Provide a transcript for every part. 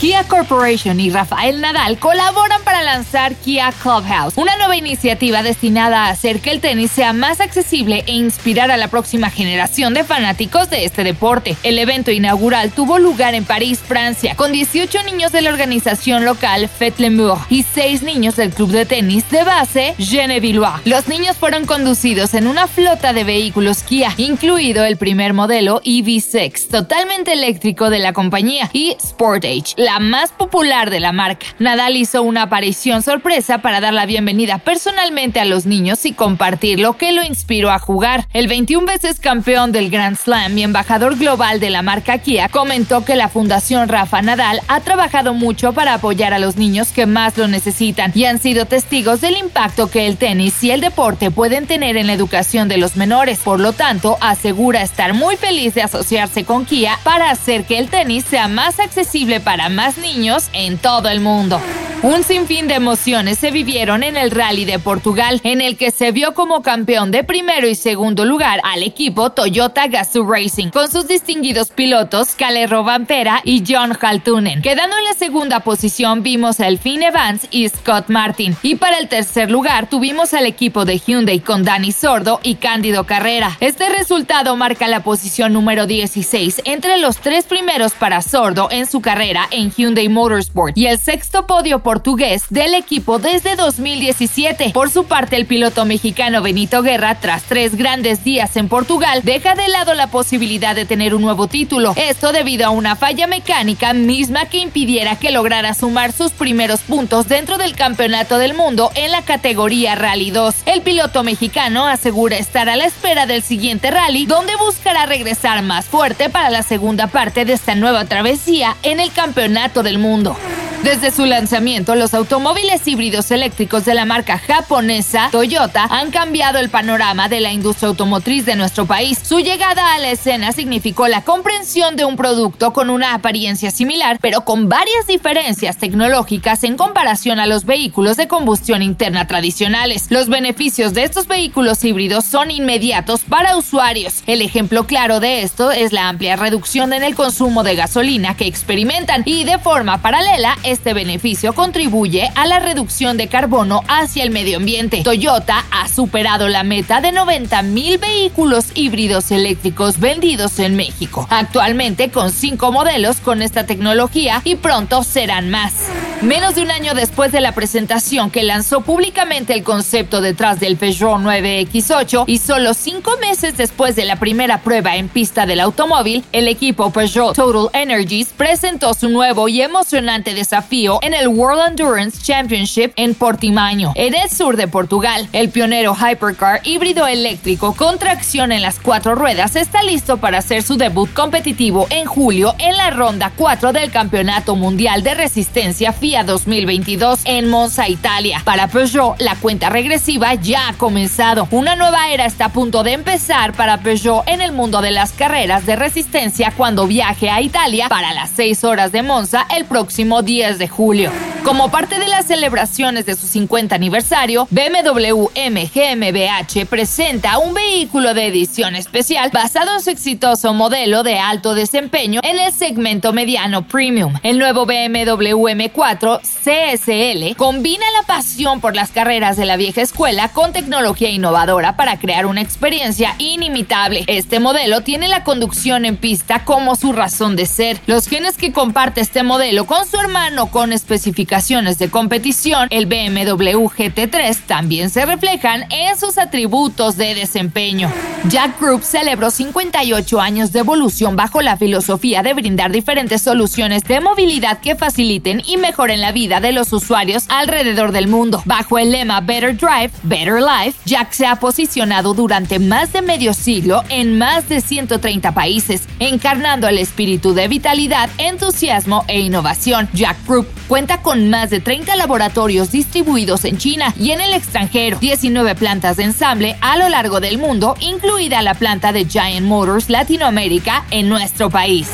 Kia Corporation y Rafael Nadal colaboran para lanzar Kia Clubhouse, una nueva iniciativa destinada a hacer que el tenis sea más accesible e inspirar a la próxima generación de fanáticos de este deporte. El evento inaugural tuvo lugar en París, Francia, con 18 niños de la organización local Fetlemur y 6 niños del club de tenis de base Genevillois. Los niños fueron conducidos en una flota de vehículos Kia, incluido el primer modelo EV6, totalmente eléctrico de la compañía, y Sportage, la más popular de la marca. Nadal hizo una aparición sorpresa para dar la bienvenida personalmente a los niños y compartir lo que lo inspiró a jugar. El 21 veces campeón del Grand Slam y embajador global de la marca Kia comentó que la Fundación Rafa Nadal ha trabajado mucho para apoyar a los niños que más lo necesitan y han sido testigos del impacto que el tenis y el deporte pueden tener en la educación de los menores. Por lo tanto, asegura estar muy feliz de asociarse con Kia para hacer que el tenis sea más accesible para más más niños en todo el mundo. Un sinfín de emociones se vivieron en el Rally de Portugal, en el que se vio como campeón de primero y segundo lugar al equipo Toyota Gazoo Racing, con sus distinguidos pilotos Calero Vampera y John Haltunen. Quedando en la segunda posición vimos a Elfine Evans y Scott Martin, y para el tercer lugar tuvimos al equipo de Hyundai con Dani Sordo y Cándido Carrera. Este resultado marca la posición número 16 entre los tres primeros para Sordo en su carrera en Hyundai Motorsport y el sexto podio portugués del equipo desde 2017. Por su parte, el piloto mexicano Benito Guerra, tras tres grandes días en Portugal, deja de lado la posibilidad de tener un nuevo título. Esto debido a una falla mecánica misma que impidiera que lograra sumar sus primeros puntos dentro del Campeonato del Mundo en la categoría Rally 2. El piloto mexicano asegura estar a la espera del siguiente rally, donde buscará regresar más fuerte para la segunda parte de esta nueva travesía en el Campeonato del mundo. Desde su lanzamiento, los automóviles híbridos eléctricos de la marca japonesa Toyota han cambiado el panorama de la industria automotriz de nuestro país. Su llegada a la escena significó la comprensión de un producto con una apariencia similar, pero con varias diferencias tecnológicas en comparación a los vehículos de combustión interna tradicionales. Los beneficios de estos vehículos híbridos son inmediatos para usuarios. El ejemplo claro de esto es la amplia reducción en el consumo de gasolina que experimentan y de forma paralela este beneficio contribuye a la reducción de carbono hacia el medio ambiente. Toyota ha superado la meta de 90 mil vehículos híbridos eléctricos vendidos en México, actualmente con cinco modelos con esta tecnología y pronto serán más. Menos de un año después de la presentación que lanzó públicamente el concepto detrás del Peugeot 9X8 y solo cinco meses después de la primera prueba en pista del automóvil, el equipo Peugeot Total Energies presentó su nuevo y emocionante desafío en el World Endurance Championship en Portimão, en el sur de Portugal. El pionero Hypercar híbrido eléctrico con tracción en las cuatro ruedas está listo para hacer su debut competitivo en julio en la ronda 4 del Campeonato Mundial de Resistencia FIA 2022 en Monza, Italia. Para Peugeot, la cuenta regresiva ya ha comenzado. Una nueva era está a punto de empezar para Peugeot en el mundo de las carreras de resistencia cuando viaje a Italia para las 6 horas de Monza el próximo 10 de julio. Como parte de las celebraciones de su 50 aniversario, BMW M GmbH presenta un vehículo de edición especial basado en su exitoso modelo de alto desempeño en el segmento mediano premium. El nuevo BMW M4 CSL combina la pasión por las carreras de la vieja escuela con tecnología innovadora para crear una experiencia inimitable. Este modelo tiene la conducción en pista como su razón de ser. Los genes que comparte este modelo con su hermano con especificaciones de competición, el BMW GT3, también se reflejan en sus atributos de desempeño. Jack Group celebró 58 años de evolución bajo la filosofía de brindar diferentes soluciones de movilidad que faciliten y mejoren la vida de los usuarios alrededor del mundo. Bajo el lema Better Drive, Better Life, Jack se ha posicionado durante más de medio siglo en más de 130 países, encarnando el espíritu de vitalidad, entusiasmo e innovación. Jack Group cuenta con más de 30 laboratorios distribuidos en China y en el extranjero, 19 plantas de ensamble a lo largo del mundo, incluida la planta de Giant Motors Latinoamérica en nuestro país.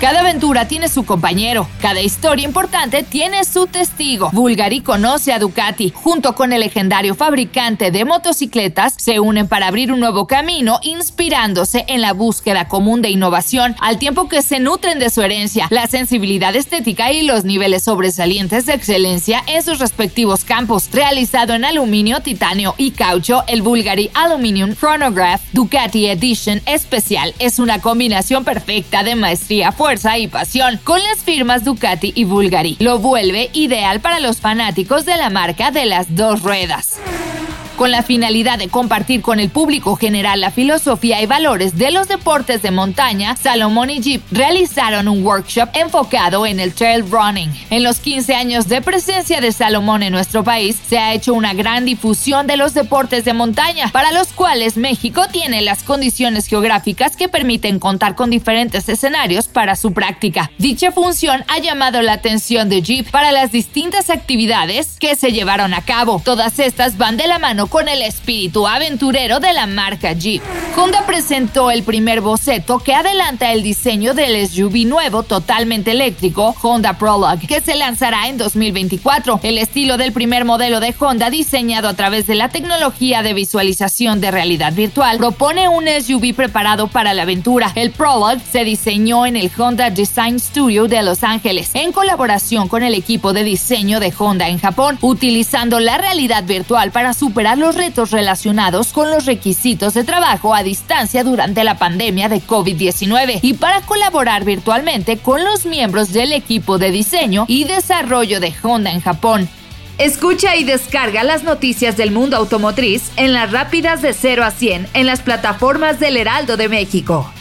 Cada aventura tiene su compañero, cada historia importante tiene su testigo. Bulgari conoce a Ducati. Junto con el legendario fabricante de motocicletas, se unen para abrir un nuevo camino, inspirándose en la búsqueda común de innovación, al tiempo que se nutren de su herencia, la sensibilidad estética y los niveles sobresalientes de excelencia en sus respectivos campos. Realizado en aluminio, titanio y caucho, el Bulgari Aluminium Chronograph Ducati Edition Especial es una combinación perfecta de maestría fuerte fuerza y pasión con las firmas Ducati y Bulgari. Lo vuelve ideal para los fanáticos de la marca de las dos ruedas con la finalidad de compartir con el público general la filosofía y valores de los deportes de montaña, Salomón y Jeep realizaron un workshop enfocado en el trail running. En los 15 años de presencia de Salomón en nuestro país, se ha hecho una gran difusión de los deportes de montaña, para los cuales México tiene las condiciones geográficas que permiten contar con diferentes escenarios para su práctica. Dicha función ha llamado la atención de Jeep para las distintas actividades que se llevaron a cabo. Todas estas van de la mano con el espíritu aventurero de la marca Jeep. Honda presentó el primer boceto que adelanta el diseño del SUV nuevo totalmente eléctrico Honda Prologue, que se lanzará en 2024. El estilo del primer modelo de Honda, diseñado a través de la tecnología de visualización de realidad virtual, propone un SUV preparado para la aventura. El Prologue se diseñó en el Honda Design Studio de Los Ángeles, en colaboración con el equipo de diseño de Honda en Japón, utilizando la realidad virtual para superar los retos relacionados con los requisitos de trabajo a distancia durante la pandemia de COVID-19 y para colaborar virtualmente con los miembros del equipo de diseño y desarrollo de Honda en Japón. Escucha y descarga las noticias del mundo automotriz en las rápidas de 0 a 100 en las plataformas del Heraldo de México.